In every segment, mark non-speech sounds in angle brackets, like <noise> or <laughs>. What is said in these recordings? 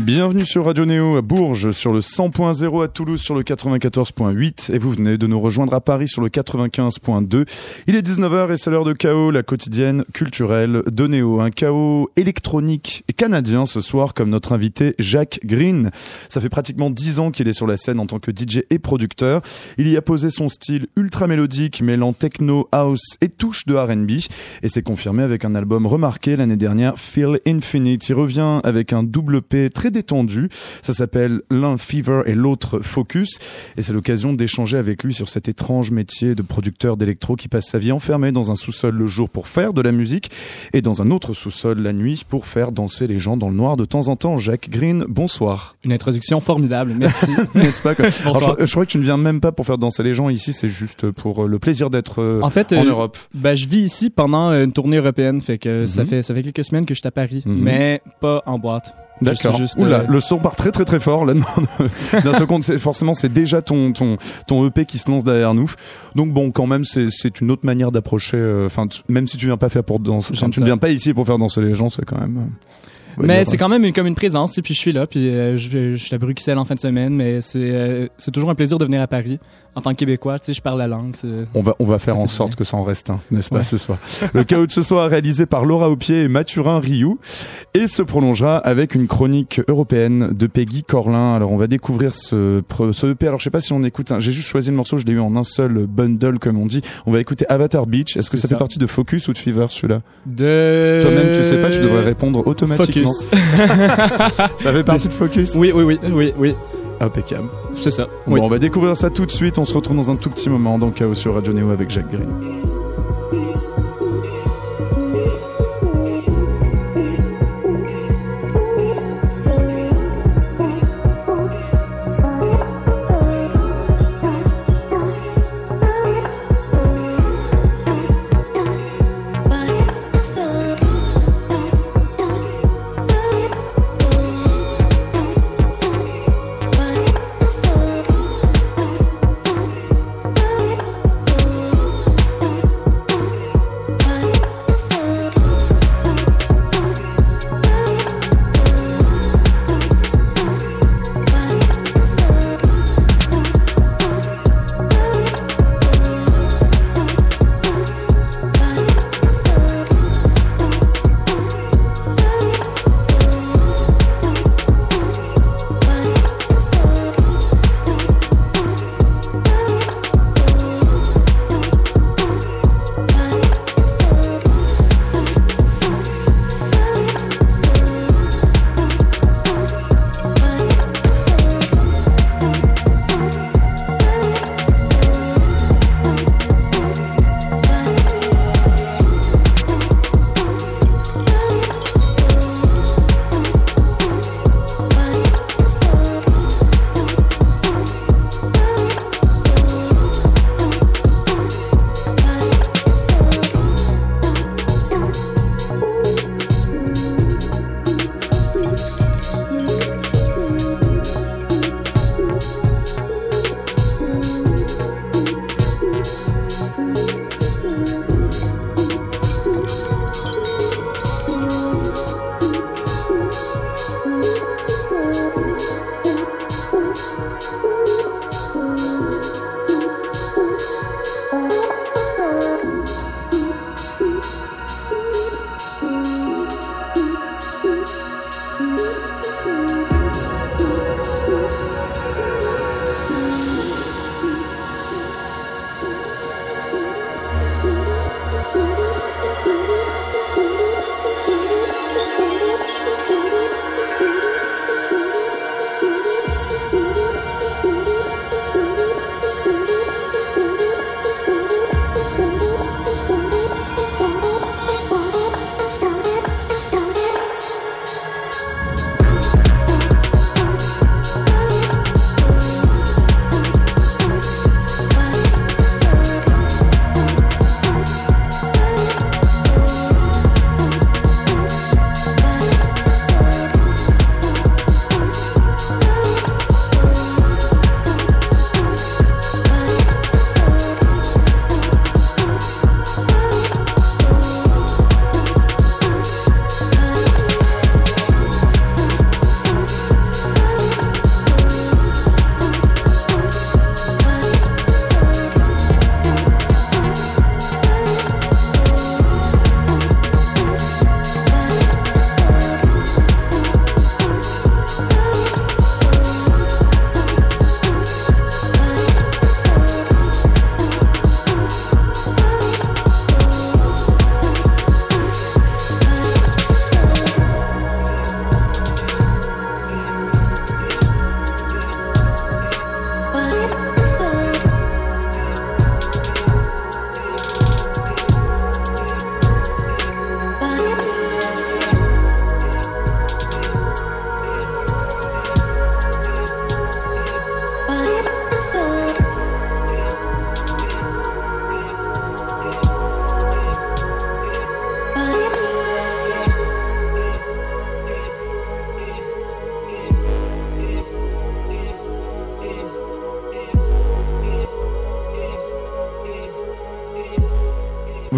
Bienvenue sur Radio Néo à Bourges sur le 100.0 à Toulouse sur le 94.8 et vous venez de nous rejoindre à Paris sur le 95.2. Il est 19h et c'est l'heure de chaos, la quotidienne culturelle de Néo. Un chaos électronique et canadien ce soir comme notre invité Jacques Green. Ça fait pratiquement 10 ans qu'il est sur la scène en tant que DJ et producteur. Il y a posé son style ultra mélodique mêlant techno, house et touche de R&B et c'est confirmé avec un album remarqué l'année dernière, Feel Infinite. Il revient avec un double P très détendu. Ça s'appelle l'un Fever et l'autre Focus. Et c'est l'occasion d'échanger avec lui sur cet étrange métier de producteur d'électro qui passe sa vie enfermé dans un sous-sol le jour pour faire de la musique et dans un autre sous-sol la nuit pour faire danser les gens dans le noir de temps en temps. Jacques Green, bonsoir. Une introduction formidable, merci. <laughs> N'est-ce pas <laughs> bonsoir. je, crois que tu ne viens même pas pour faire danser les gens ici, c'est juste pour euh, le plaisir d'être euh, en, fait, en euh, Europe. Bah, je vis ici pendant une tournée européenne, fait que ça mhm. fait ça fait quelques semaines que je suis à Paris, mhm. mais pas en boîte. D'accord. Oula, euh, le son part très très très fort là. <laughs> D'un compte, forcément, c'est déjà ton ton ton EP qui se lance derrière nous. Donc bon, quand même, c'est c'est une autre manière d'approcher. Euh, enfin, même si tu viens pas faire pour danser, tu ne viens pas ici pour faire danser les gens, c'est quand même. Euh, mais c'est quand même comme une présence, et puis je suis là, puis je, je, suis à Bruxelles en fin de semaine, mais c'est c'est toujours un plaisir de venir à Paris en tant que Québécois, tu sais, je parle la langue. On va, on va faire en sorte que ça en reste un, n'est-ce pas, ce soir. Le chaos de ce soir réalisé par Laura Aupier et Mathurin Rioux et se prolongera avec une chronique européenne de Peggy Corlin. Alors, on va découvrir ce, ce EP. Alors, je sais pas si on écoute, j'ai juste choisi le morceau, je l'ai eu en un seul bundle, comme on dit. On va écouter Avatar Beach. Est-ce que ça, fait partie de Focus ou de Fever, celui-là? De... Toi-même, tu sais pas, tu devrais répondre automatiquement. Focus. <laughs> ça fait partie de Focus? Oui, oui, oui, oui, oui. Impeccable. C'est ça. Bon, on va découvrir ça tout de suite. On se retrouve dans un tout petit moment dans Chaos sur Radio Neo avec Jacques Green.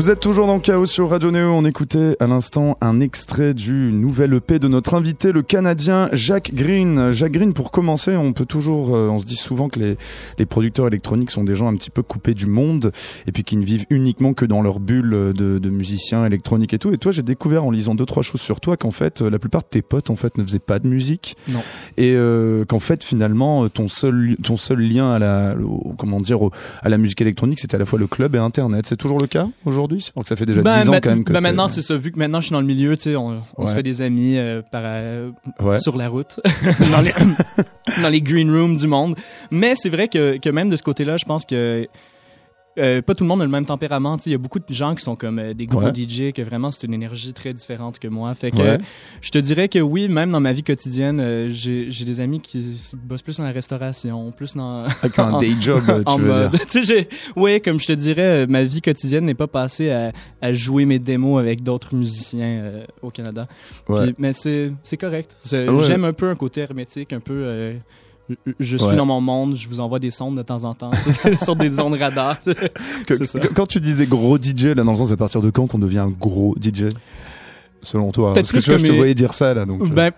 Vous êtes toujours dans Chaos sur Radio Néo. On écoutait à l'instant un extrait du nouvel EP de notre invité, le Canadien Jacques Green. Jacques Green, pour commencer, on peut toujours, euh, on se dit souvent que les, les producteurs électroniques sont des gens un petit peu coupés du monde et puis qui ne vivent uniquement que dans leur bulle de, de musiciens électroniques et tout. Et toi, j'ai découvert en lisant deux trois choses sur toi qu'en fait, la plupart de tes potes en fait ne faisaient pas de musique. Non. Et euh, qu'en fait, finalement, ton seul ton seul lien à la comment dire à la musique électronique, c'était à la fois le club et Internet. C'est toujours le cas aujourd'hui? Aujourd'hui Donc ça fait déjà ben, 10 ans quand même que ben maintenant c'est ça, vu que maintenant je suis dans le milieu, tu sais, on, on se fait des amis euh, par, euh, sur la route, <laughs> dans, les, <laughs> dans les green rooms du monde. Mais c'est vrai que, que même de ce côté-là, je pense que euh, pas tout le monde a le même tempérament. Il y a beaucoup de gens qui sont comme euh, des gros DJ, que vraiment c'est une énergie très différente que moi. Fait que je te dirais que oui, même dans ma vie quotidienne, euh, j'ai des amis qui bossent plus dans la restauration, plus dans. Un <laughs> day job, tu <laughs> veux dire. oui, comme je te dirais, ma vie quotidienne n'est pas passée à, à, jouer mes démos avec d'autres musiciens au Canada. mais c'est correct. J'aime un peu un côté hermétique, un peu je suis dans mon monde, je vous envoie des sondes de temps en temps, <laughs> sur des ondes radar. <laughs> Quand tu disais gros DJ, là, dans le sens, à partir de quand qu'on devient un gros DJ Selon toi Parce que tu vois, je te voyais dire ça, là. Donc, euh. ben,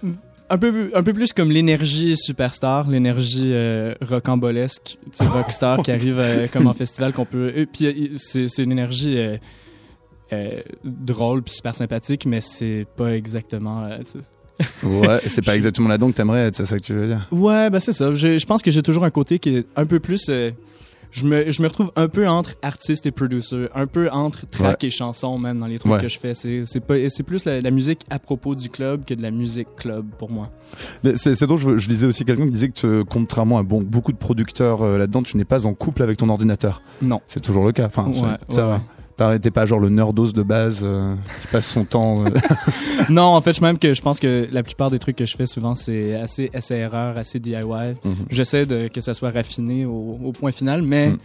un peu, un peu plus comme l'énergie superstar, l'énergie euh, rocambolesque, rockstar qui arrive euh, <laughs> comme en festival qu'on peut. Puis c'est une énergie drôle puis super sympathique, mais c'est pas exactement ouais, c'est pas exactement là donc t'aimerais être, c'est ça que tu veux dire? Ouais, bah c'est ça. Je, je, pense que j'ai toujours un côté qui est un peu plus. Euh, je me, je me retrouve un peu entre artiste et producer, un peu entre track et chanson même dans les trucs que je fais. C'est, c'est, pas, c'est plus la, musique à propos du club que de la musique club pour moi. C'est, c'est donc je, je lisais aussi quelqu'un qui disait que contrairement à bon, beaucoup de producteurs euh, là-dedans, tu n'es pas en couple avec ton ordinateur. Non. C'est toujours le cas. Enfin, ça va. T'es pas genre le nerdos de base euh, qui passe son temps. Euh. <laughs> non, en fait, je même que je pense que la plupart des trucs que je fais souvent c'est assez essai-erreur, assez DIY. Mhm. J'essaie de que ça soit raffiné au, point final, mais mhm.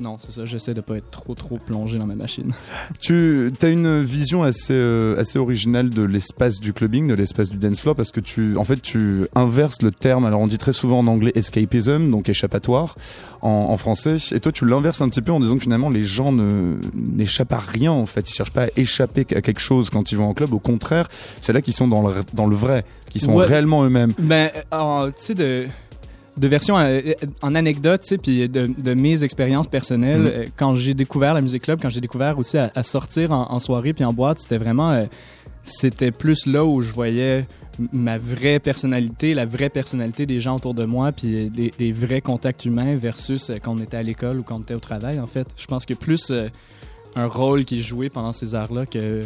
Non, c'est ça. J'essaie de pas être trop trop plongé dans ma machine. Tu as une vision assez euh, assez originale de l'espace du clubbing, de l'espace du dance floor, parce que tu en fait tu inverses le terme. Alors on dit très souvent en anglais escapism, donc échappatoire, en, français, et toi tu l'inverses un petit peu en disant que finalement les gens ne n'échappent à rien en fait. Ils cherchent pas à échapper à quelque chose quand ils vont en club. Au contraire, c'est là qu'ils sont dans le dans le vrai, qu'ils sont réellement eux-mêmes. Ben, tu sais de de version euh, en anecdote, tu sais, puis de, de, mes expériences personnelles. Mm. Euh, quand j'ai découvert la musique club, quand j'ai découvert aussi à, sortir en, soirée puis en boîte, c'était vraiment, euh, c'était plus là où je voyais ma vraie personnalité, la vraie personnalité des gens autour de moi, puis les, vrais contacts humains versus quand on était à l'école ou quand on était au travail. En fait, je pense que plus un rôle qui est joué pendant ces heures-là que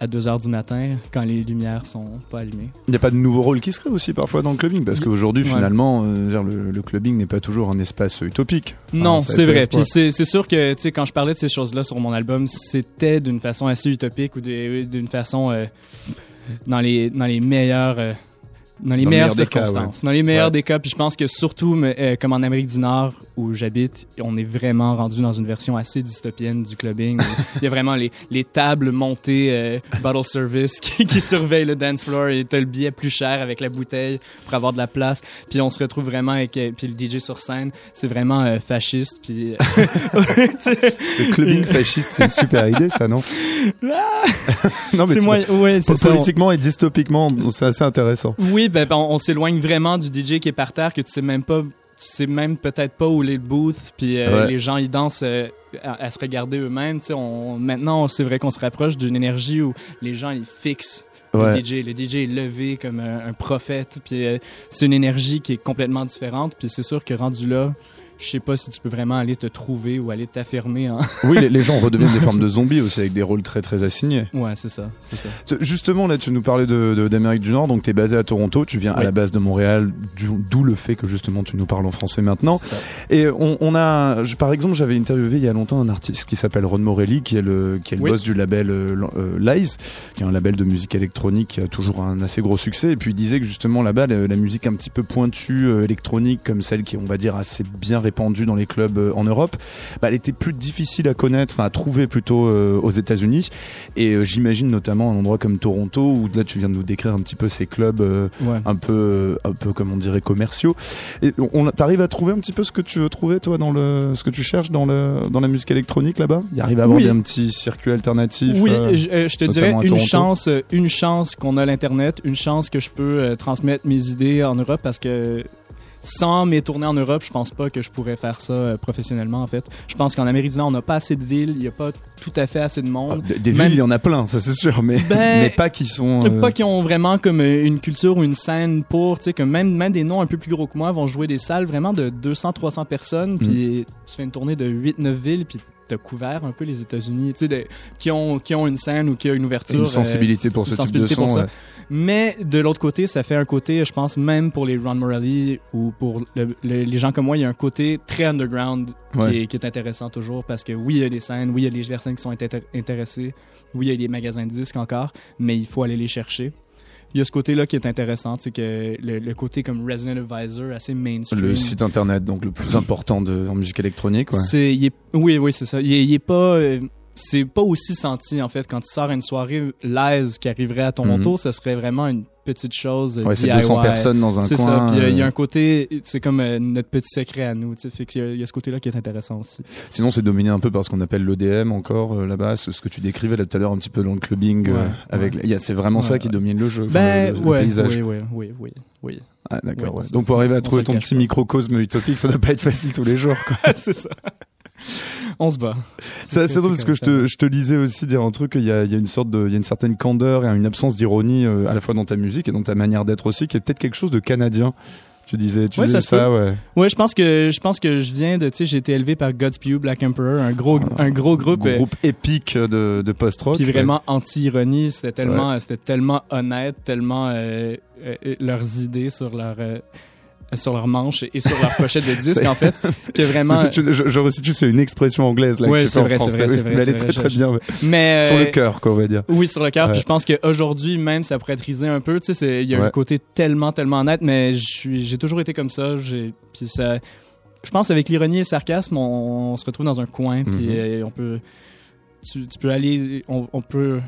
à 2 heures du matin quand les lumières sont pas allumées. Il n'y a pas de nouveau rôle qui serait aussi parfois dans le clubbing parce qu'aujourd'hui finalement euh, le, clubbing n'est pas toujours un espace utopique. non, c'est vrai. Puis c'est sûr que tu sais quand je parlais de ces choses-là sur mon album, c'était d'une façon assez utopique ou d'une façon euh, dans les dans les meilleurs euh, dans les meilleures circonstances, dans les meilleurs des cas. Puis je pense que surtout, euh, comme en Amérique du Nord où j'habite, on est vraiment rendu dans une version assez dystopienne du clubbing. <laughs> Il y a vraiment les, les tables montées euh, bottle service <laughs> qui, qui, surveillent le dance floor et t'as le billet plus cher avec la bouteille pour avoir de la place. Puis on se retrouve vraiment avec euh, puis le DJ sur scène, c'est vraiment euh, fasciste. Puis <laughs> le clubbing fasciste, c'est une super idée, ça, non! Non, mais c'est ouais, politiquement et dystopiquement, c'est assez intéressant. Oui, ben, ben, on, s'éloigne vraiment du DJ qui est par terre, que tu sais même pas, tu sais même peut-être pas où est le booth, puis euh, les gens ils dansent euh, à, se regarder eux-mêmes. Tu sais, maintenant c'est vrai qu'on se rapproche d'une énergie où les gens ils fixent le DJ. Le DJ est levé comme un, prophète, puis euh, c'est une énergie qui est complètement différente. Puis c'est sûr que rendu là, je sais pas si tu peux vraiment aller te trouver ou aller t'affirmer. Hein. <laughs> Oui, les, gens redeviennent des formes de zombies aussi avec des rôles très très assignés. Ouais, c'est ça, ça, Justement, là, tu nous parlais d'Amérique de, du Nord, donc tu es basé à Toronto, tu viens à la base de Montréal, d'où le fait que justement tu nous parles en français maintenant. Et on, a, par exemple, j'avais interviewé il y a longtemps un artiste qui s'appelle Ron Morelli, qui est le, qui est le boss du label euh, euh, Lies, qui est un label de musique électronique qui a toujours un assez gros succès. Et puis il disait que justement là-bas, la, musique un petit peu pointue, euh, électronique, comme celle qui, on va dire, assez bien répandue dans les clubs en Europe, bah, elle était plus difficile à connaître, enfin à trouver plutôt aux États-Unis. Et j'imagine notamment un endroit comme Toronto où là tu viens de nous décrire un petit peu ces clubs un peu, un peu comme on dirait commerciaux. Et on, t'arrives à trouver un petit peu ce que tu veux trouver toi dans le, ce que tu cherches dans le, dans la musique électronique là-bas? Il arrive à avoir un petit circuit alternatif. Oui, je, te dirais une chance, une chance qu'on a l'internet, une chance que je peux transmettre mes idées en Europe parce que sans mes tournées en Europe, je pense pas que je pourrais faire ça euh, professionnellement en fait. Je pense qu'en Amérique du Nord, on n'a pas assez de villes, il y a pas tout à fait assez de monde. Ah, des villes, il y en a plein, ça c'est sûr, mais ben, <laughs> mais pas qui sont euh, pas qui ont vraiment comme euh, une culture ou une scène pour, tu sais que même même des noms un peu plus gros que moi vont jouer des salles vraiment de 200 300 personnes puis mm. tu fais une tournée de 8 9 villes puis t'as couvert un peu les États-Unis, tu sais, qui ont qui ont une scène ou qui a une ouverture, une sensibilité pour ce type de son. Mais de l'autre côté, ça fait un côté, je pense, même pour les Ron Morelli ou pour les gens comme moi, il y a un côté très underground qui, est, intéressant toujours parce que oui, il y a des scènes, oui, il y a des personnes qui sont intéressées, oui, il y a des magasins de disques encore, mais il faut aller les chercher il y a ce côté-là qui est intéressant, c'est que le, côté comme Resident Advisor, assez mainstream. Le site internet, donc le plus important de, en musique électronique, ouais. C'est, oui, oui, c'est ça. Il, il est pas, euh, c'est pas aussi senti en fait quand tu sors à une soirée l'aise qui arriverait à Toronto, mhm. ce serait vraiment une petite chose ouais, c'est 200 personnes dans un coin. C'est ça. Puis il y a un côté c'est comme euh, notre petit secret à nous, tu sais, fait qu'il y, a ce côté-là qui est intéressant aussi. Sinon c'est dominé un peu par ce qu'on appelle l'EDM encore euh, là-bas, ce, que tu décrivais là tout à l'heure un petit peu dans le clubbing euh, avec c'est vraiment ça qui domine le jeu, ben, le, paysage. Oui, oui, oui, oui. Ah, d'accord. Donc pour arriver à trouver ton petit microcosme utopique, ça doit pas être facile tous les <laughs> jours. c'est ça. <laughs> on se bat. C'est assez drôle parce que je te, je te lisais aussi dire un truc, il y a, il y a une sorte de, il y a une certaine candeur et une absence d'ironie euh, à la fois dans ta musique et dans ta manière d'être aussi, qui est peut-être quelque chose de canadien. Tu disais, tu disais ça, ouais. Ouais, je pense que je pense que je viens de, tu sais, j'ai été élevé par Godspew, Black Emperor, un gros, ah. un gros groupe, un groupe épique de, de post-rock. Puis vraiment anti-ironie, c'était tellement, c'était tellement honnête, tellement euh, euh, leurs idées sur leur sur leur manche et sur leur pochette de <laughs> disque en fait <laughs> que vraiment je, je resitue c'est une expression anglaise là ouais, c'est vrai, c'est vrai, <laughs> mais elle est très très bien mais sur le cœur quoi on va dire. Oui sur le cœur puis je pense qu'aujourd'hui même ça pourrait être risé un peu tu sais il y a un côté tellement tellement net mais j'ai toujours été comme ça j'ai puis ça je pense avec l'ironie et le sarcasme on, se retrouve dans un coin puis mm-hmm. on peut tu, tu, peux aller on, on peut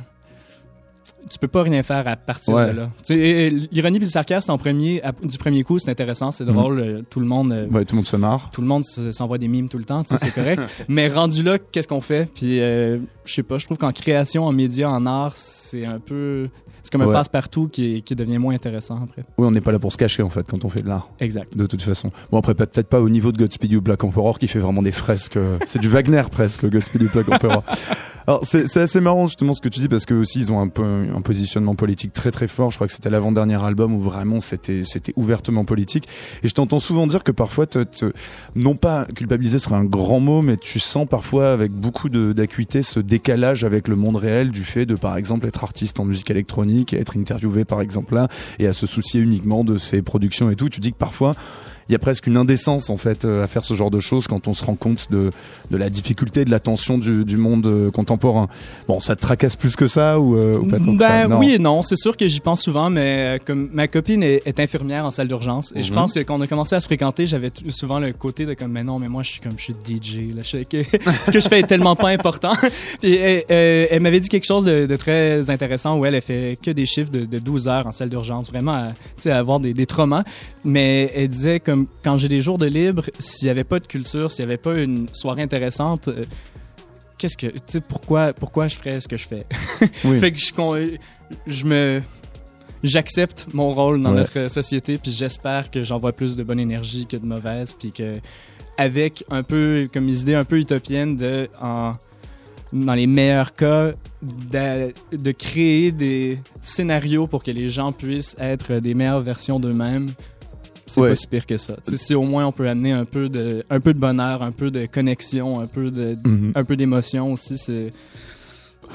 tu peux pas rien faire à partir de là. L'ironie et le sarcasme en premier, du premier coup, c'est intéressant, c'est drôle, mhm. euh, tout le monde. Euh, ouais, tout le monde se marre. Tout le monde s'envoie des mimes tout le temps, c'est <laughs> correct. Mais rendu là, qu'est-ce qu'on fait? Puis euh, je sais pas, je trouve qu'en création, en médias, en art, c'est un peu c'est comme un passe-partout qui, qui, devient moins intéressant après. Oui, on n'est pas là pour se cacher en fait quand on fait de l'art. Exact. De toute façon. Bon après peut-être pas au niveau de Godspeed You Black Emperor qui fait vraiment des fresques. <laughs> c'est du Wagner presque Godspeed You Black Emperor. Alors c'est assez marrant justement ce que tu dis parce que aussi ils ont un peu un positionnement politique très très fort. Je crois que c'était l'avant-dernier album où vraiment c'était c'était ouvertement politique. Et je t'entends souvent dire que parfois te, non pas culpabiliser serait un grand mot, mais tu sens parfois avec beaucoup d'acuité ce décalage avec le monde réel du fait de par exemple être artiste en musique électronique, être interviewé par exemple là et à se soucier uniquement de ses productions et tout. Tu dis que parfois il y a presque une indécence en fait euh, à faire ce genre de choses quand on se rend compte de, de la difficulté, de la tension du, du monde euh, contemporain. Bon, ça te tracasse plus que ça ou, euh, ou pas tant ben, que ça Oui et non, c'est sûr que j'y pense souvent, mais comme ma copine est, infirmière en salle d'urgence et je mhm. pense que quand on a commencé à se fréquenter, j'avais souvent le côté de comme mais non, mais moi je suis comme je suis DJ, là, je que <laughs> ce que je fais est tellement pas important. <laughs> Puis elle, m'avait dit quelque chose de, très intéressant où elle, a fait que des chiffres de, de 12 heures en salle d'urgence, vraiment, tu sais, avoir des, des traumas. Mais elle disait comme quand j'ai des jours de libre, s'il n'y avait pas de culture, s'il n'y avait pas une soirée intéressante, euh, qu'est-ce que, tu sais, pourquoi, pourquoi je ferais ce que je fais? <laughs> fait que je, je me, j'accepte mon rôle dans notre société, puis j'espère que j'envoie plus de bonne énergie que de mauvaise, puis que avec un peu, comme une idée un peu utopienne de, en, dans les meilleurs cas, de, de, créer des scénarios pour que les gens puissent être des meilleures versions d'eux-mêmes, c'est pas si pire que ça. si au moins on peut amener un peu de, un peu de bonheur, un peu de connexion, un peu de, mhm. un peu d'émotion aussi, c'est.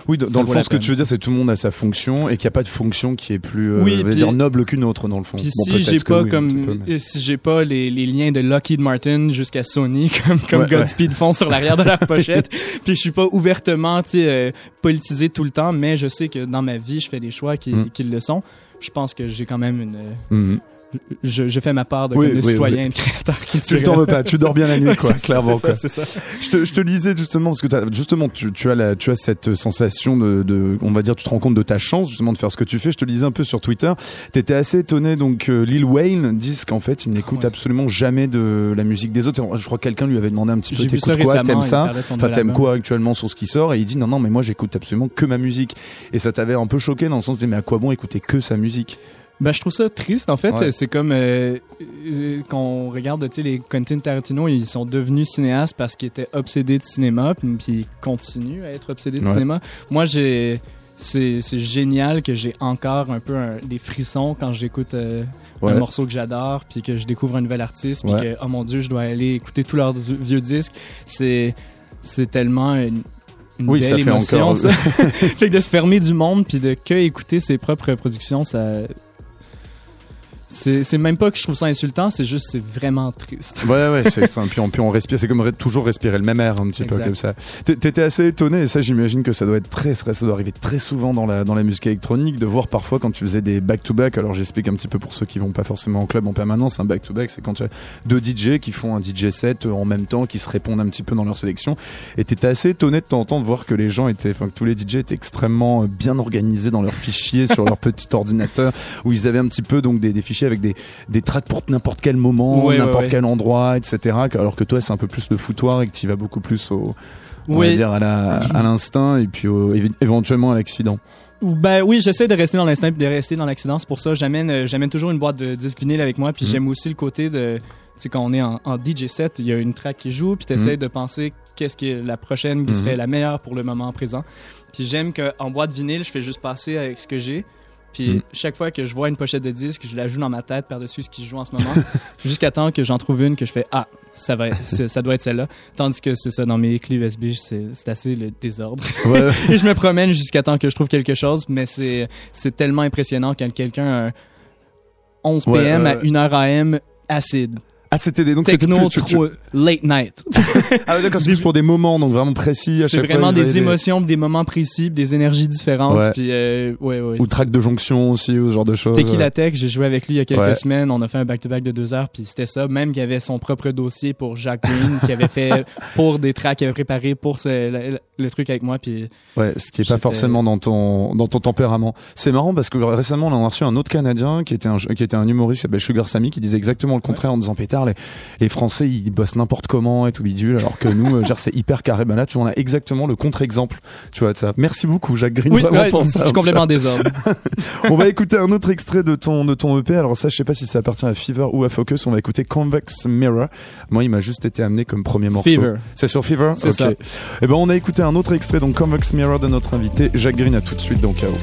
Oui, dans, le fond, ce que tu veux dire, c'est que tout le monde a sa fonction et qu'il n'y a pas de fonction qui est plus, euh, dire, noble qu'une autre dans le fond. Puis si j'ai pas comme, si j'ai pas les, les, liens de Lockheed Martin jusqu'à Sony <laughs> comme, comme Godspeed font sur l'arrière de la <laughs> pochette, puis je suis pas ouvertement, euh, politisé tout le temps, mais je sais que dans ma vie, je fais des choix qui, mm. qui le sont. Je pense que j'ai quand même une, mhm je, fais ma part de oui, citoyen, de créateur Tu t'en veux pas, tu dors bien la nuit, <laughs> quoi, clairement. C'est ça, ça. Je te, je te lisais justement parce que as, justement tu, tu as la, tu as cette sensation de, de, on va dire, tu te rends compte de ta chance justement de faire ce que tu fais. Je te lisais un peu sur Twitter. T'étais assez étonné donc euh, Lil Wayne dit qu'en fait il n'écoute absolument jamais de la musique des autres. Je crois que quelqu'un lui avait demandé un petit peu t'écoutes quoi, t'aimes ça, enfin t'aimes quoi actuellement sur ce qui sort? Et il dit non non mais moi j'écoute absolument que ma musique et ça t'avait un peu choqué dans le sens de mais à quoi bon écouter que sa musique? Ben, je trouve ça triste, en fait. C'est comme euh, euh, quand on regarde les Quentin Tarantino, ils sont devenus cinéastes parce qu'ils étaient obsédés de cinéma, puis ils continuent à être obsédés de cinéma. Moi, j'ai c'est génial que j'ai encore un peu des frissons quand j'écoute euh, un morceau que j'adore, puis que je découvre un nouvel artiste, puis que, oh mon Dieu, je dois aller écouter tous leurs vieux disques. C'est tellement une, belle ça émotion, ça. <laughs> fait que de se fermer du monde, puis de que écouter ses propres productions, ça c'est même pas que je trouve ça insultant, c'est juste c'est vraiment triste. Ouais ouais, c'est extrême. puis on, puis on respire, c'est comme toujours respirer le même air un petit peu comme ça. T'étais assez étonné et ça j'imagine que ça doit être très, ça doit arriver très souvent dans la dans la musique électronique de voir parfois quand tu faisais des back to back. Alors j'explique un petit peu pour ceux qui vont pas forcément en club en permanence. Un back to back, c'est quand tu as deux DJ qui font un DJ set en même temps, qui se répondent un petit peu dans leur sélection. Et t'étais assez étonné de t'entendre voir que les gens étaient, enfin que tous les DJ étaient extrêmement bien organisés dans leurs fichiers sur leur <laughs> petit ordinateur où ils avaient un petit peu donc des, des fichiers avec des, des tracks pour n'importe quel moment, n'importe quel endroit, etc. Alors que toi, c'est un peu plus le foutoir et que tu vas beaucoup plus au, on va dire à l'instinct et puis éventuellement à l'accident. Ben oui, j'essaie de rester dans l'instinct et de rester dans l'accident. C'est pour ça, j'amène, euh, j'amène toujours une boîte de disques vinyle avec moi. Puis mhm. j'aime aussi le côté de, tu quand on est en, DJ set, il y a une track qui joue, puis tu essaies mhm. de penser qu'est-ce qui est la prochaine qui mhm. serait la meilleure pour le moment présent. Puis j'aime qu'en boîte vinyle, je fais juste passer avec ce que j'ai. Puis mm. chaque fois que je vois une pochette de disque, je la joue dans ma tête par-dessus ce qui joue en ce moment, <laughs> jusqu'à temps que j'en trouve une que je fais ah ça va, ça doit être celle-là. Tandis que c'est ça dans mes clés USB, c'est assez le désordre. <laughs> Et je me promène jusqu'à temps que je trouve quelque chose, mais c'est tellement impressionnant quand quelqu'un 11 PM à 1h AM acide. Ah, c'était des donc techno trop late night. <laughs> ah d'accord, c'est plus pour des moments donc vraiment précis. C'est vraiment des émotions, des... moments précis, des énergies différentes. Ouais. Puis euh, ouais, ouais. Ou track de jonction aussi, ou ce genre de choses. Tequila Tech, j'ai joué avec lui il y a quelques semaines. On a fait un back-to-back de deux heures, puis c'était ça. Même qu'il avait son propre dossier pour Jacques Green, qui avait fait <laughs> pour des tracks qu'il avait préparé pour ce, le, truc avec moi. Puis ouais, ce qui est pas forcément dans ton dans ton tempérament. C'est marrant parce que récemment on a reçu un autre Canadien qui était un qui était un humoriste, qui s'appelle Sugar Sammy, qui disait exactement le contraire en disant les, Français ils bossent n'importe comment et tout bidule, alors que nous, euh, c'est hyper carré. Ben là, tu on a exactement le contre-exemple, tu vois, de ça. Merci beaucoup, Jacques Green. Oui, pour ça, je suis complètement désordre. <laughs> on va écouter un autre extrait de ton, de ton EP. Alors ça, je sais pas si ça appartient à Fever ou à Focus. On va écouter Convex Mirror. Moi, il m'a juste été amené comme premier morceau. Fever. C'est sur Fever? C'est ça. Et eh ben, on a écouté un autre extrait, donc Convex Mirror de notre invité, Jacques Green, à tout de suite dans KO.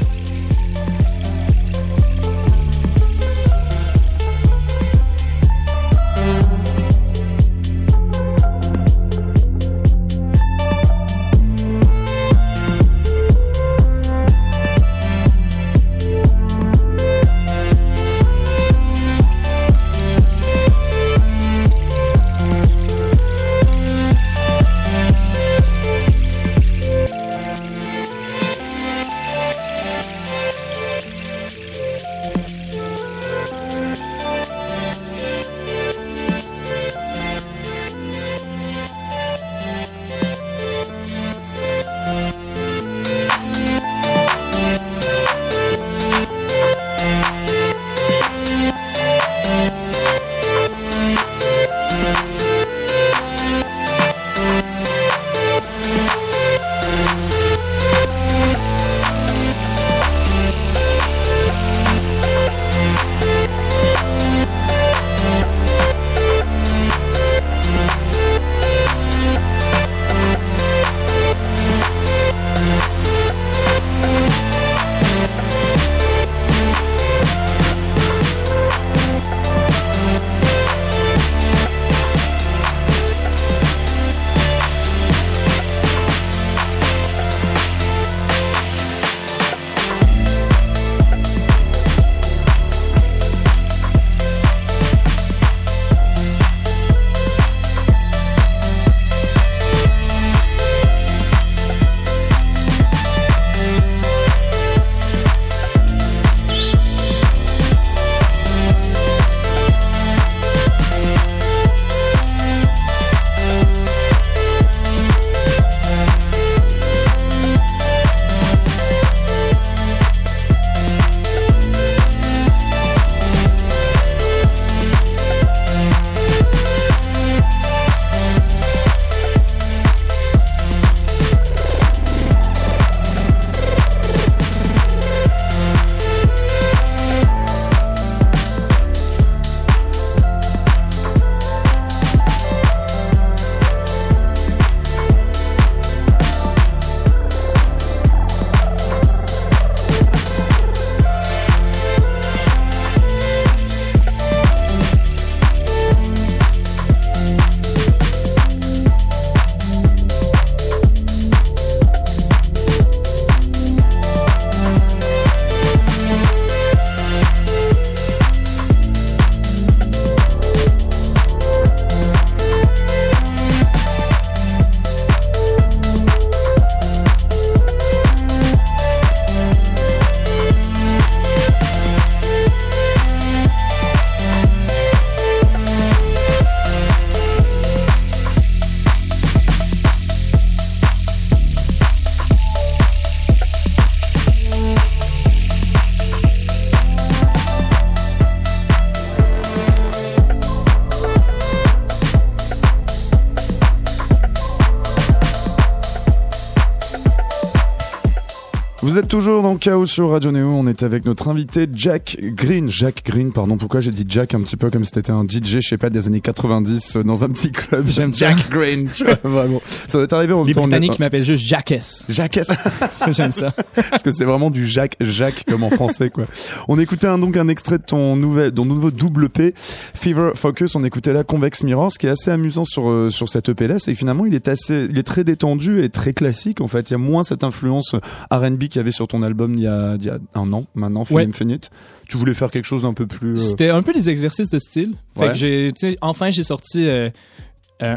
Toujours dans Chaos sur Radio Néo. On est avec notre invité Jack Green. Jack Green, pardon. Pourquoi j'ai dit Jack un petit peu comme si c'était un DJ, je sais pas, des années 90 euh, dans un petit club. J'aime <laughs> Jack Green. vraiment. Ça va t'arriver en Les Britanniques m'appellent juste Jackess. Jackess. <laughs> J'aime ça. Parce que c'est vraiment du Jacques, Jacques comme en français, quoi. On écoutait un, donc un extrait de ton nouvel, ton nouveau double P, Fever Focus. On écoutait là Convex Mirror. Ce qui est assez amusant sur, euh, sur cette EP là, c'est que finalement, il est assez, il est très détendu et très classique, en fait. Il y a moins cette influence R&B qu'il y avait sur ton album il y a, il y a un an maintenant, Film Infinite. Tu voulais faire quelque chose d'un peu plus. Euh, C'était un peu des exercices de style. Fait que j'ai, enfin j'ai sorti. Euh,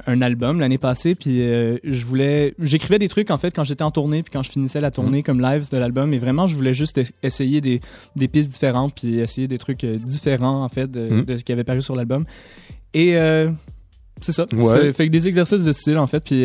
un album l'année passée puis euh, je voulais j'écrivais des trucs en fait quand j'étais en tournée puis quand je finissais la tournée mhm. comme live de l'album et vraiment je voulais juste essayer des, des pistes différentes puis essayer des trucs différents en fait de, mhm. de ce qui avait paru sur l'album et c'est ça ouais. fait que des exercices de style en fait puis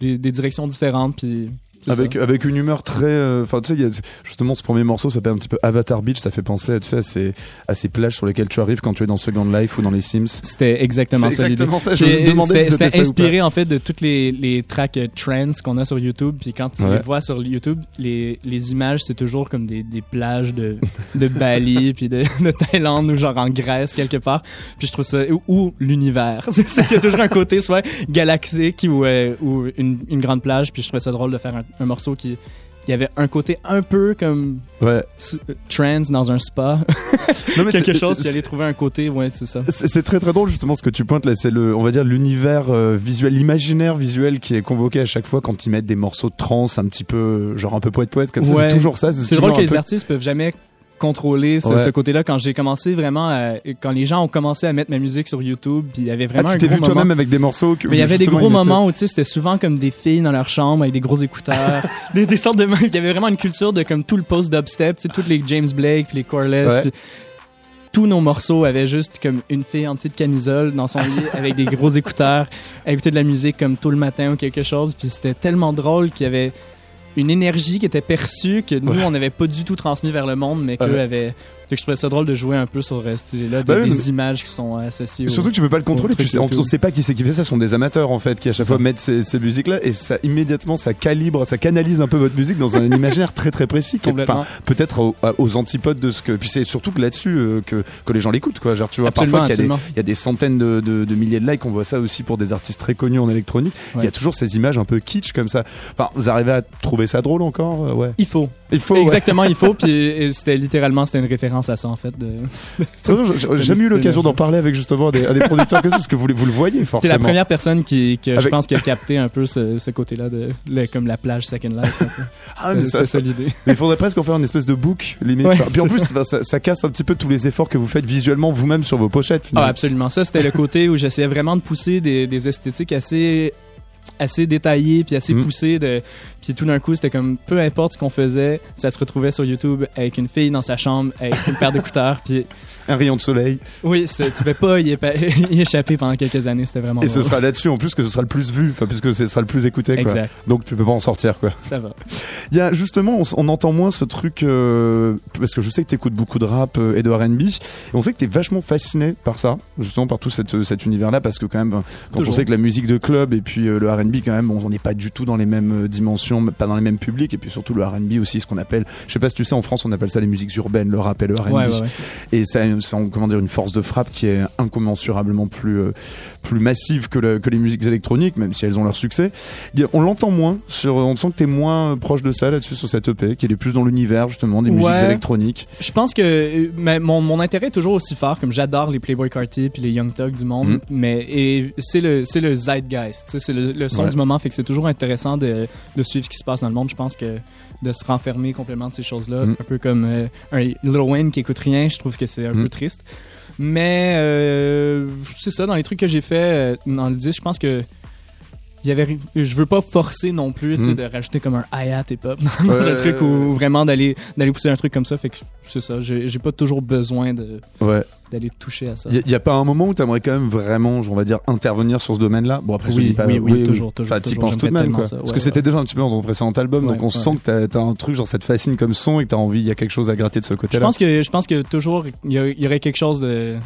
des, des, directions différentes puis avec avec une humeur très euh, enfin tu sais justement ce premier morceau ça s'appelle un petit peu Avatar Beach ça fait penser tu sais à ces à ces plages sur lesquelles tu arrives quand tu es dans Second Life ou dans les Sims. C'était exactement ça exactement ça je me demandais c'était inspiré en fait de toutes les les tracks euh, trends qu'on a sur YouTube puis quand tu les vois sur YouTube les les images c'est toujours comme des des plages de de Bali <laughs> puis de, de Thaïlande ou genre en Grèce quelque part. Puis je trouve ça ou, l'univers. <laughs> C'est qu'il y a toujours un côté soit galaxique ou euh, ou une, une grande plage puis je trouvais ça drôle de faire un un morceau qui il y avait un côté un peu comme ouais. trans dans un spa. <laughs> non, mais Quelque chose qui allait trouver un côté, ouais, c'est ça. C'est très très drôle justement ce que tu pointes là, c'est le, on va dire l'univers euh, visuel, l'imaginaire visuel qui est convoqué à chaque fois quand ils mettent des morceaux de trans un petit peu, genre un peu poète poète comme ça. C'est toujours ça. C'est drôle que les artistes peuvent jamais contrôler ce, côté-là. Quand j'ai commencé vraiment quand les gens ont commencé à mettre ma musique sur YouTube puis il y avait vraiment ah, tu t'es vu toi-même avec des morceaux mais il y avait des gros moments où tu sais c'était souvent comme des filles dans leur chambre avec des gros écouteurs <laughs> des, des, sortes de il y avait vraiment une culture de comme tout le post dubstep tu sais toutes les James Blake puis les Coreless tous nos morceaux avaient juste comme une fille en petite camisole dans son lit avec des gros <laughs> écouteurs à écouter de la musique comme tout le matin ou quelque chose puis c'était tellement drôle qu'il y avait une énergie qui était perçue que nous on n'avait pas du tout transmis vers le monde mais qu'eux avaient fait que je trouvais ça drôle de jouer un peu sur euh, cette là bah des, images qui sont associées surtout que tu peux pas le contrôler tu sais, on, sait pas qui c'est qui fait ça ce sont des amateurs en fait qui à chaque fois mettent ces, ces musiques là et ça immédiatement ça calibre ça canalise un peu votre musique dans un <laughs> imaginaire très très précis enfin peut-être aux, antipodes de ce que puis c'est surtout que là-dessus euh, que que les gens l'écoutent quoi. Genre tu vois parfois il y, a des centaines de, de, milliers de likes on voit ça aussi pour des artistes très connus en électronique il y a toujours ces images un peu kitsch comme ça. Enfin vous arrivez à trouver ça drôle encore euh, ouais. Il faut. Il faut exactement il faut <laughs> puis c'était littéralement c'était une référence à ça en fait. De... J'ai jamais eu l'occasion d'en parler avec justement des, des producteurs que parce que vous, vous le voyez forcément. <laughs> C'est la première personne qui, que je pense qui a capté un peu ce, ce côté-là de comme la plage Second Life. <laughs> ah, c'est ça, l'idée. Il faudrait presque en faire une espèce de book limite. Puis en plus, ça. Ça, casse un petit peu tous les efforts que vous faites visuellement vous-même sur vos pochettes. Ah, absolument. Ça, c'était le côté où j'essayais vraiment de pousser des, des esthétiques assez assez détaillé puis assez mm. poussé de puis tout d'un coup c'était comme peu importe ce qu'on faisait ça se retrouvait sur YouTube avec une fille dans sa chambre avec une paire d'écouteurs <laughs> puis un rayon de soleil. Oui tu pouvais pas <laughs> y, échapper pendant quelques années c'était vraiment et ce sera là-dessus en plus que ce sera le plus vu enfin puisque ce sera le plus écouté quoi. Exact. donc tu peux pas en sortir quoi. Ça va. Il y a justement on, entend moins ce truc euh, parce que je sais que tu écoutes beaucoup de rap euh, et de R&B et on sait que tu es vachement fasciné par ça justement par tout cet, cet univers là parce que quand même quand on sait que la musique de club et puis euh, le R&B quand même, on n'est pas du tout dans les mêmes euh, dimensions, pas dans les mêmes publics, et puis surtout le R&B aussi, ce qu'on appelle, je sais pas si tu sais, en France on appelle ça les musiques urbaines, le rap et le R&B, et ça, comment dire, une force de frappe qui est incommensurablement plus euh, plus massive que, que les musiques électroniques, même si elles ont leur succès. On l'entend moins, sur, on sent que t'es moins proche de ça là-dessus sur cette EP, qui est plus dans l'univers justement des musiques électroniques. Je pense que euh, mais mon, mon intérêt est toujours aussi fort, comme j'adore les Playboy Carty puis les Young Thug du monde, mm. mais et c'est le c'est le zeitgeist, c'est le, le, son du moment, fait que c'est toujours intéressant de, de, suivre ce qui se passe dans le monde. Je pense que de se renfermer complètement de ces choses-là, mm. un peu comme euh, un Little Wayne qui écoute rien, je trouve que c'est un mm. peu triste. Mais euh, c'est ça, dans les trucs que j'ai fait euh, dans le 10, je pense que il y avait je veux pas forcer non plus mm. de rajouter comme un hi-hat et pop <laughs> dans un truc ou vraiment d'aller d'aller pousser un truc comme ça fait que c'est ça j'ai pas toujours besoin de ouais d'aller toucher à ça. Il n'y a, pas un moment où tu aimerais quand même vraiment, on va dire, intervenir sur ce domaine-là? Bon, après, oui, je dis pas. Oui, oui, toujours, toujours. tu penses tout de même, quoi. Parce que c'était déjà un petit peu dans ton précédent album, donc on sent que tu as, un truc, genre, ça te fascine comme son et que tu as envie, il y a quelque chose à gratter de ce côté-là. Je pense que, je pense que toujours, il y, aurait quelque chose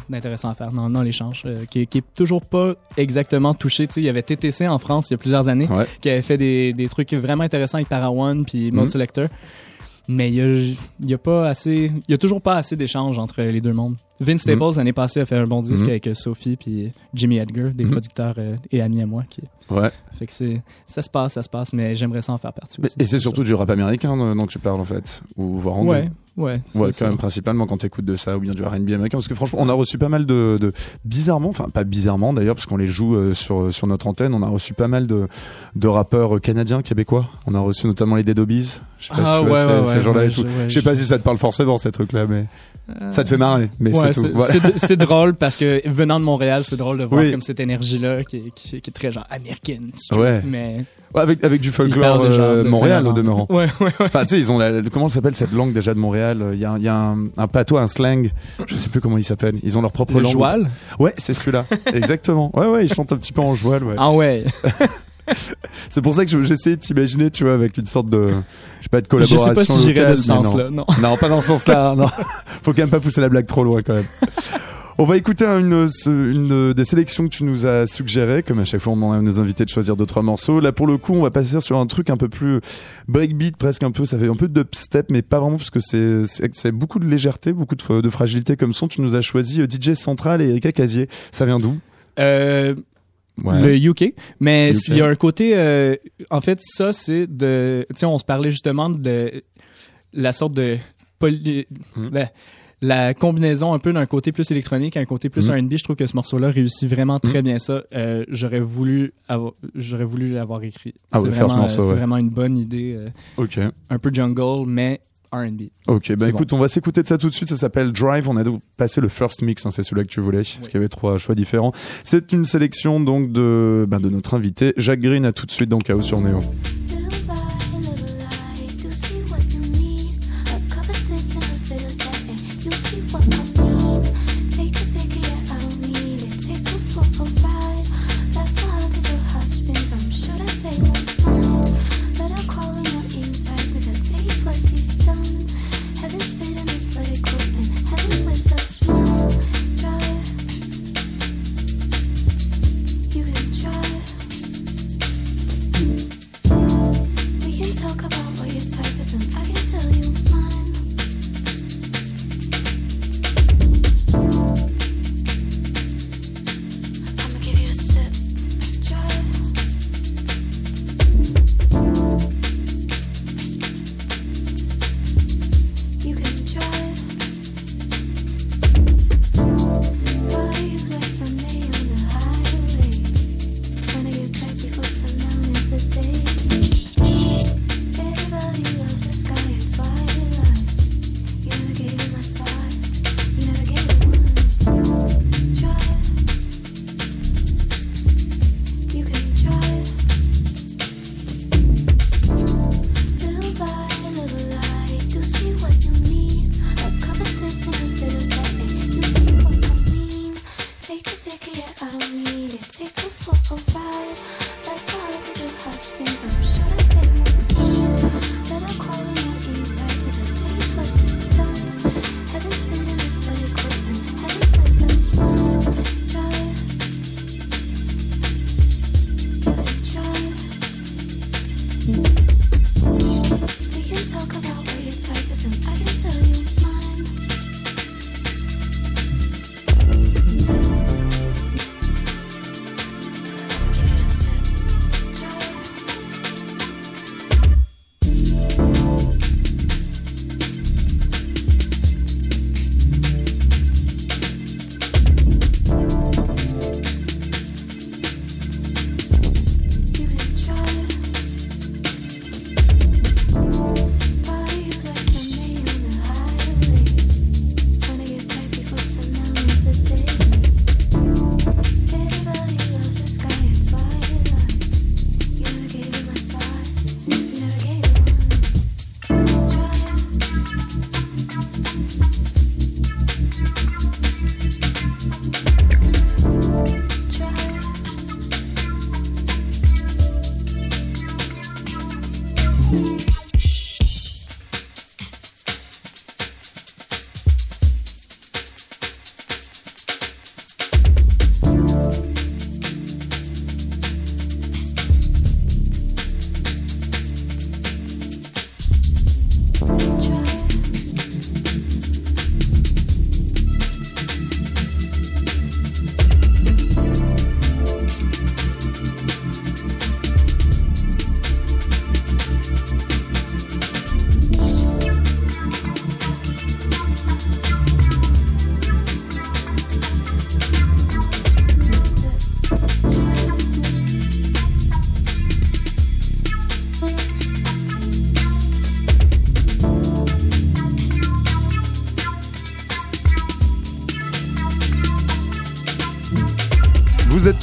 d'intéressant à faire dans, dans l'échange, euh, qui, qui est toujours pas exactement touché. Tu sais, il y avait TTC en France il y a plusieurs années, qui avait fait des, des trucs vraiment intéressants avec Para One puis Mode mm. Selector mais il y a, pas assez, il y a toujours pas assez d'échanges entre les deux mondes. Vince Staples mm. l'année passée a fait un bon disque mm. avec euh, Sophie puis Jimmy Edgar, des producteurs euh, et amis à moi qui. Ouais. Fait que c'est, ça se passe, ça se passe, mais j'aimerais ça en faire partie. et c'est surtout du rap américain dont tu parles en fait, ou voire anglais. Ouais. Ouais, ouais quand même principalement quand t'écoutes de ça ou bien du R&B américain parce que franchement on a reçu pas mal de, de bizarrement enfin pas bizarrement d'ailleurs parce qu'on les joue euh, sur sur notre antenne on a reçu pas mal de de rappeurs canadiens québécois on a reçu notamment les Dead Obies je sais pas ah, si ouais, ouais, ces gens-là et tout je sais pas si ça te parle forcément ces trucs là mais ça te fait marrer, mais c'est tout. C'est drôle parce que venant de Montréal, c'est drôle de voir comme cette énergie-là qui, qui, est très genre américaine. Ouais. Mais avec, avec du folklore euh, Montréal au demeurant. Ouais, ouais, ouais. Enfin, tu sais, ils ont la, comment s'appelle cette langue déjà de Montréal Il y a, il y a un, un, patois, un slang. Je sais plus comment il s'appelle. Ils ont leur propre Le langue. Joual Ouais, c'est celui-là. <laughs> Exactement. Ouais, ouais, ils chantent un petit peu en joual. Ouais. Ah ouais. <laughs> c'est pour ça que j'essayais de t'imaginer, tu vois, avec une sorte de, je sais pas, de collaboration. Je sais pas si j'irais dans ce sens-là, non. non. pas dans ce sens-là, <laughs> non. Faut quand même pas pousser la blague trop loin, quand même. On va écouter une, une, des sélections que tu nous as suggérées, comme à chaque fois on demande à nos invités de choisir deux trois morceaux. Là pour le coup, on va passer sur un truc un peu plus breakbeat, presque un peu, ça fait un peu de step, mais pas vraiment parce que c'est c'est beaucoup de légèreté, beaucoup de, de fragilité comme son. Tu nous as choisi euh, DJ Central et Erika Casier. Ça vient d'où? Euh, le UK. Mais s'il y a un côté, euh, en fait, ça c'est de, tu sais, on se parlait justement de la sorte de poly, hmm. ben, la combinaison un peu d'un côté plus électronique à un côté plus mm. R&B, je trouve que ce morceau-là réussit vraiment très mm. bien ça. Euh, j'aurais voulu avoir, j'aurais voulu l'avoir écrit. Ah c'est vraiment, c'est vraiment une bonne idée. Euh, ok. Un peu jungle, mais R&B. Ok, bah écoute, on va s'écouter de ça tout de suite. Ça s'appelle Drive. On a passé le first mix, hein, c'est celui-là que tu voulais, parce qu'il y avait trois choix différents. C'est une sélection donc de, ben, de notre invité Jacques Green. À tout de suite dans Chaos sur Néo.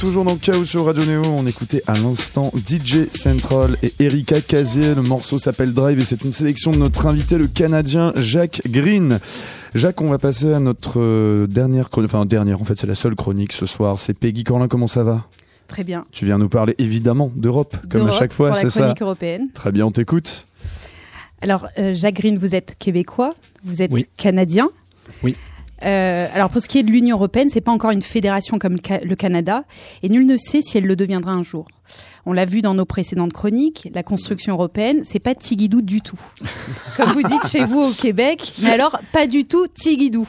Toujours dans Chaos sur Radio Neo. On écoutait à l'instant DJ Central et Erika Casier. Le morceau s'appelle Drive et c'est une sélection de notre invité, le Canadien Jacques Green. Jacques, on va passer à notre euh, dernière chronique. Enfin, dernière, en fait, c'est la seule chronique ce soir. C'est Peggy Corlin. Comment ça va? Très bien. Tu viens nous parler évidemment d'Europe, comme à chaque fois, c'est ça? européenne. Très bien, on t'écoute. Alors, euh, Jacques Green, vous êtes québécois, vous êtes canadien. Oui. Euh, alors pour ce qui est de l'Union européenne, c'est pas encore une fédération comme le, Canada, et nul ne sait si elle le deviendra un jour. On l'a vu dans nos précédentes chroniques, la construction européenne, c'est pas Tigidou du tout. <laughs> Comme vous dites chez vous au Québec, mais alors pas du tout Tigidou.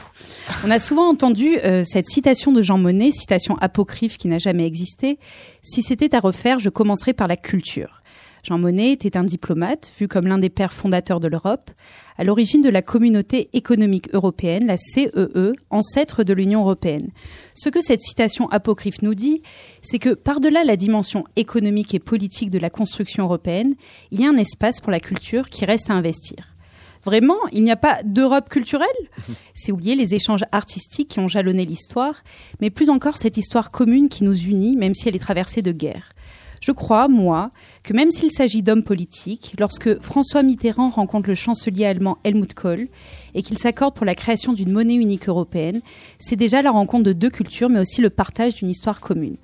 On a souvent entendu euh, cette citation de Jean Monnet, citation apocryphe qui n'a jamais existé. Si c'était à refaire, je commencerais par la culture. Jean Monnet était un diplomate, vu comme l'un des pères fondateurs de l'Europe, à l'origine de la communauté économique européenne, la CEE, e, ancêtre de l'Union européenne. Ce que cette citation apocryphe nous dit, c'est que par-delà la dimension économique et politique de la construction européenne, il y a un espace pour la culture qui reste à investir. Vraiment, il n'y a pas d'Europe culturelle? <laughs> C'est oublier les échanges artistiques qui ont jalonné l'histoire, mais plus encore cette histoire commune qui nous unit, même si elle est traversée de guerres. Je crois, moi, que même s'il s'agit d'hommes politiques, lorsque François Mitterrand rencontre le chancelier allemand Helmut Kohl et qu'il s'accorde pour la création d'une monnaie unique européenne, c'est déjà la rencontre de deux cultures, mais aussi le partage d'une histoire commune.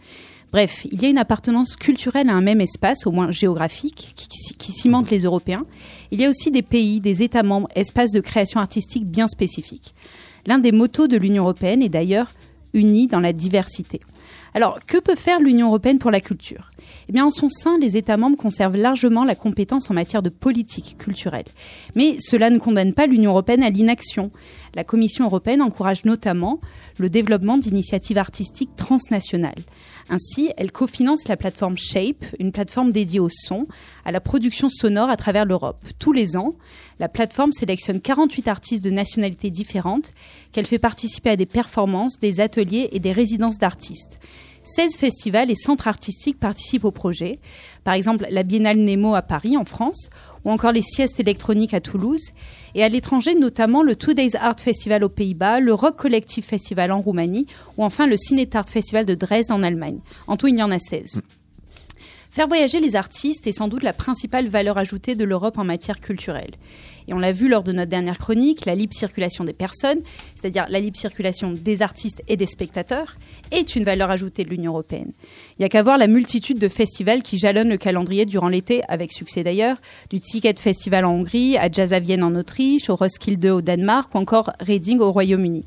Bref, il y a une appartenance culturelle à un même espace, au moins géographique, qui, cimente les Européens. Il y a aussi des pays, des États membres, espaces de création artistique bien spécifiques. L'un des motos de l'Union européenne est d'ailleurs unis dans la diversité. Alors, que peut faire l'Union européenne pour la culture? Eh bien, en son sein, les États membres conservent largement la compétence en matière de politique culturelle. Mais cela ne condamne pas l'Union européenne à l'inaction. La Commission européenne encourage notamment le développement d'initiatives artistiques transnationales. Ainsi, elle cofinance la plateforme Shape, une plateforme dédiée au son, à la production sonore à travers l'Europe. Tous les ans, la plateforme sélectionne 48 artistes de nationalités différentes qu'elle fait participer à des performances, des ateliers et des résidences d'artistes. 16 festivals et centres artistiques participent au projet. Par exemple, la Biennale Nemo à Paris, en France, ou encore les siestes électroniques à Toulouse. Et à l'étranger, notamment le Two Days Art Festival aux Pays-Bas, le Rock Collective Festival en Roumanie, ou enfin le Art Festival de Dresde en Allemagne. En tout, il y en a 16. Faire voyager les artistes est sans doute la principale valeur ajoutée de l'Europe en matière culturelle. Et on l'a vu lors de notre dernière chronique, la libre circulation des personnes, c'est-à-dire la libre circulation des artistes et des spectateurs, est une valeur ajoutée de l'Union européenne. Il n'y a qu'à voir la multitude de festivals qui jalonnent le calendrier durant l'été, avec succès d'ailleurs, du Ticket Festival en Hongrie, à Jazz à Vienne en Autriche, au Roskilde au Danemark ou encore Reading au Royaume-Uni.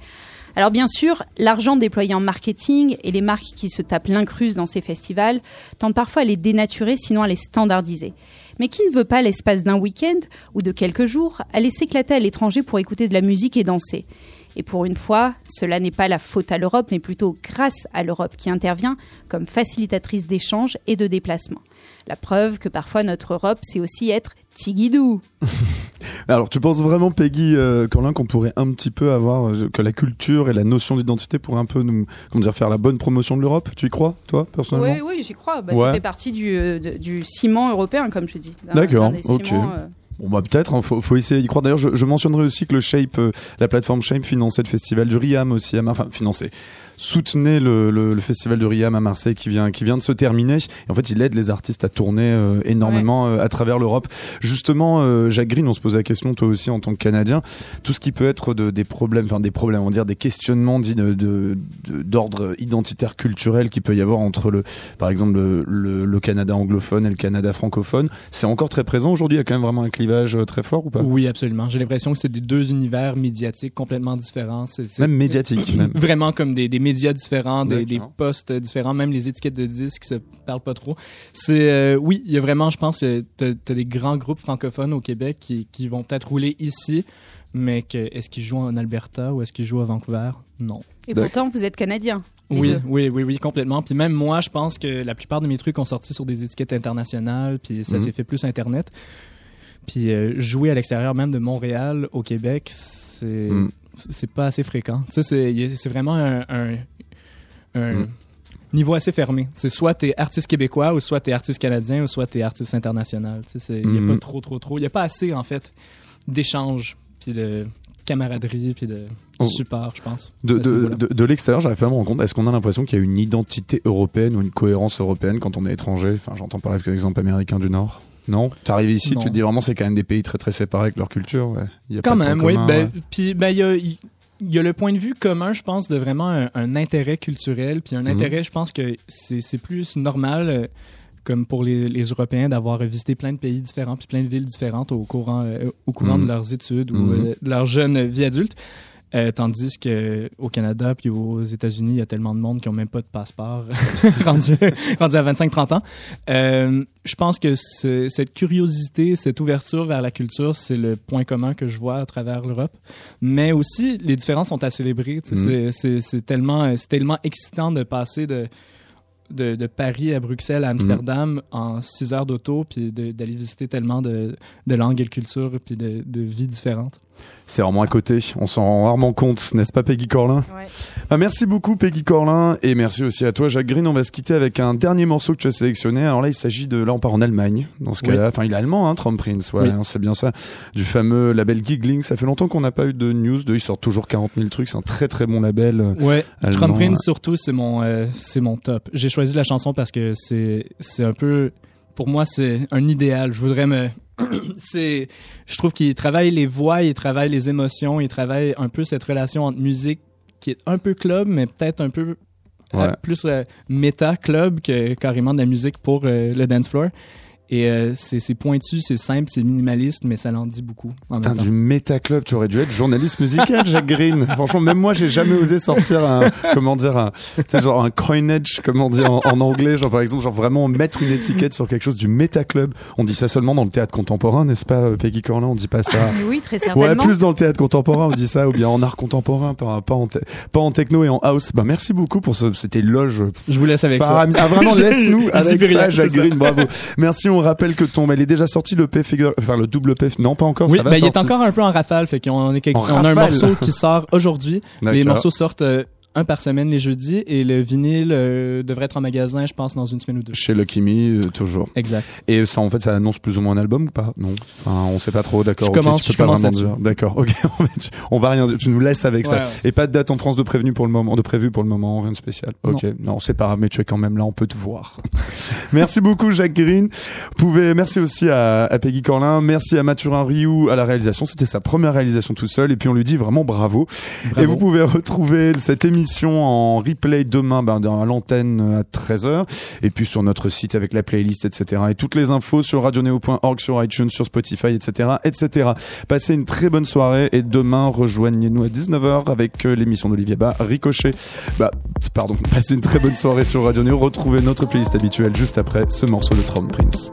Alors bien sûr, l'argent déployé en marketing et les marques qui se tapent l'incruse dans ces festivals tentent parfois à les dénaturer, sinon à les standardiser. Mais qui ne veut pas l'espace d'un week-end ou de quelques jours aller s'éclater à l'étranger pour écouter de la musique et danser? Et pour une fois, cela n'est pas la faute à l'Europe, mais plutôt grâce à l'Europe qui intervient comme facilitatrice d'échanges et de déplacements. La preuve que parfois notre Europe, c'est aussi être tigidou. <laughs> Alors, tu penses vraiment, Peggy euh, Corlin, qu'on pourrait un petit peu avoir, euh, que la culture et la notion d'identité pourraient un peu nous, comment dire, faire la bonne promotion de l'Europe? Tu y crois, toi, personnellement? Oui, oui, j'y crois. Bah, Ça fait partie du, euh, du, ciment européen, comme je dis. D'accord, ok. Bon bah peut-être, il hein, faut, faut, essayer d'y croire. D'ailleurs, je, je, mentionnerai aussi que le Shape, la plateforme Shape finançait le festival du Riam aussi, enfin financé soutenez le, le, le, festival de Riam à Marseille qui vient qui vient de se terminer. Et en fait, il aide les artistes à tourner euh, énormément euh, à travers l'Europe. Justement, euh, Jacques Green, on se posait la question toi aussi en tant que Canadien, tout ce qui peut être de, des problèmes, enfin des problèmes, on va dire des questionnements dits de d'ordre identitaire culturel qui peut y avoir entre le, par exemple le, le, Canada anglophone et le Canada francophone. C'est encore très présent aujourd'hui. Il y a quand même vraiment un clivage très fort ou pas? Oui, absolument. J'ai l'impression que c'est des deux univers médiatiques complètement différents. C'est, même médiatiques, même. <laughs> Vraiment comme des, des médias différents, des, des, postes différents, même les étiquettes de disques se parlent pas trop. C'est euh, oui, il y a vraiment, je pense, tu as, des grands groupes francophones au Québec qui, qui vont peut-être rouler ici, mais est-ce qu'ils jouent en Alberta ou est-ce qu'ils jouent à Vancouver? Non. Et pourtant, vous êtes canadien. Oui, oui, oui, oui, complètement. Puis même moi, je pense que la plupart de mes trucs ont sorti sur des étiquettes internationales, puis ça mhm. s'est fait plus Internet. Puis euh, jouer à l'extérieur même de Montréal au Québec, c'est mhm. c'est pas assez fréquent. Tu sais, c'est vraiment un, un mm. niveau assez fermé. C'est soit t'es artiste québécois, ou soit t'es artiste canadien, ou soit t'es artiste international. Il n'y a mm. pas trop, trop, trop. Il n'y a pas assez, en fait, d'échanges, puis de camaraderie puis de oh. support, je pense. De, de, de, l'extérieur, j'arrive pas à me rendre compte. Est-ce qu'on a l'impression qu'il y a une identité européenne ou une cohérence européenne quand on est étranger? Enfin, j'entends parler par exemple américain du Nord. Non, t'arrives ici, tu te dis vraiment c'est quand même des pays très très séparés avec leur culture. Ouais. Y a quand même, oui. Ben, puis ben il y a il y a le point de vue commun, je pense, de vraiment un, intérêt culturel, puis un mhm. intérêt, je pense que c'est plus normal, euh, comme pour les, les Européens, d'avoir visité plein de pays différents, puis plein de villes différentes au courant, euh, au courant de mhm. leurs études ou mhm. euh, de leur jeune vie adulte. Euh, tandis que au Canada puis aux États-Unis, il y a tellement de monde qui ont même pas de passeport <laughs> rendu, rendu à 25-30 ans. Euh, je pense que cette curiosité, cette ouverture vers la culture, c'est le point commun que je vois à travers l'Europe. Mais aussi, les différences sont à célébrer. Mm. C'est tellement, tellement excitant de passer de de, de, Paris à Bruxelles, à Amsterdam, en six heures d'auto, puis d'aller visiter tellement de, de langues et de cultures, puis de, de vies différentes. C'est vraiment à côté, on s'en rend rarement compte, n'est-ce pas Peggy Corlin ouais. bah, Merci beaucoup Peggy Corlin et merci aussi à toi Jacques Green. On va se quitter avec un dernier morceau que tu as sélectionné. Alors là il s'agit de, là on part en Allemagne dans ce cas-là. Enfin il est allemand, hein, Trump Prince, ouais, hein, c'est bien ça. Du fameux label Giggling. Ça fait longtemps qu'on n'a pas eu de news de, il sort toujours 40 000 trucs, c'est un très très bon label. Euh, ouais, Trump Prince surtout c'est mon, euh, c'est mon top. J'ai choisi la chanson parce que c'est, c'est un peu, pour moi c'est un idéal. Je voudrais me <clears throat> c'est, je trouve qu'il travaille les voix, il travaille les émotions, il travaille un peu cette relation entre musique qui est un peu club, mais peut-être un peu euh, plus euh, méta club que carrément de la musique pour euh, le dance floor. Et euh, c'est pointu, c'est simple, c'est minimaliste, mais ça l'en dit beaucoup. T'as du métaclub, tu aurais dû être journaliste musical, Jack Green. <laughs> Franchement, même moi, j'ai jamais osé sortir un, comment dire, un, genre un coinage, comment dire en, en, anglais, genre par exemple, genre vraiment mettre une étiquette sur quelque chose du métaclub. On dit ça seulement dans le théâtre contemporain, n'est-ce pas, euh, Peggy Corlin On dit pas ça. oui, très certainement. Ouais, plus dans le théâtre contemporain, on dit ça, ou bien en art contemporain, pas, pas, en, pas en techno et en house. Bah, merci beaucoup pour ce, c'était loge. Je vous laisse avec ça. Ah, vraiment, <laughs> laisse-nous avec ça, Jack Green. Bravo. Merci, on rappelle que ton, il est déjà sorti le P figure, enfin le double P, non pas encore. Oui, ça va ben, il est encore un peu en rafale, fait qu'on est on a un morceau qui sort aujourd'hui. Les morceaux sortent euh, un par semaine les jeudis et le vinyle euh, devrait être en magasin, je pense, dans une semaine ou deux. Chez Lucky Me, euh, toujours. Exact. Et ça, en fait, ça annonce plus ou moins un album ou pas? Non. Enfin, on sait pas trop. D'accord. Je commence. Tu peux pas vraiment dire. D'accord. Ok. <laughs> on va rien dire. Tu nous laisses avec ça. et pas de date en France de prévenu pour le moment, de prévu pour le moment, rien de spécial. Ok. Non, c'est pas grave, mais tu es quand même là. On peut te voir. <laughs> merci beaucoup, Jacques Green. Vous pouvez. Merci aussi à, à Peggy Corlin. Merci à Mathurin Rioux à la réalisation. C'était sa première réalisation tout seul. Et puis on lui dit vraiment bravo. bravo. Et vous pouvez retrouver cette émission en replay demain ben, dans l'antenne à 13h et puis sur notre site avec la playlist etc et toutes les infos sur radioneo.org sur iTunes sur Spotify etc etc passez une très bonne soirée et demain rejoignez-nous à 19h avec euh, l'émission d'Olivier Bas Ricochet. Bah pardon <laughs> passez une très bonne soirée sur Radio Neo. Retrouvez notre playlist habituelle juste après ce morceau de Trump Prince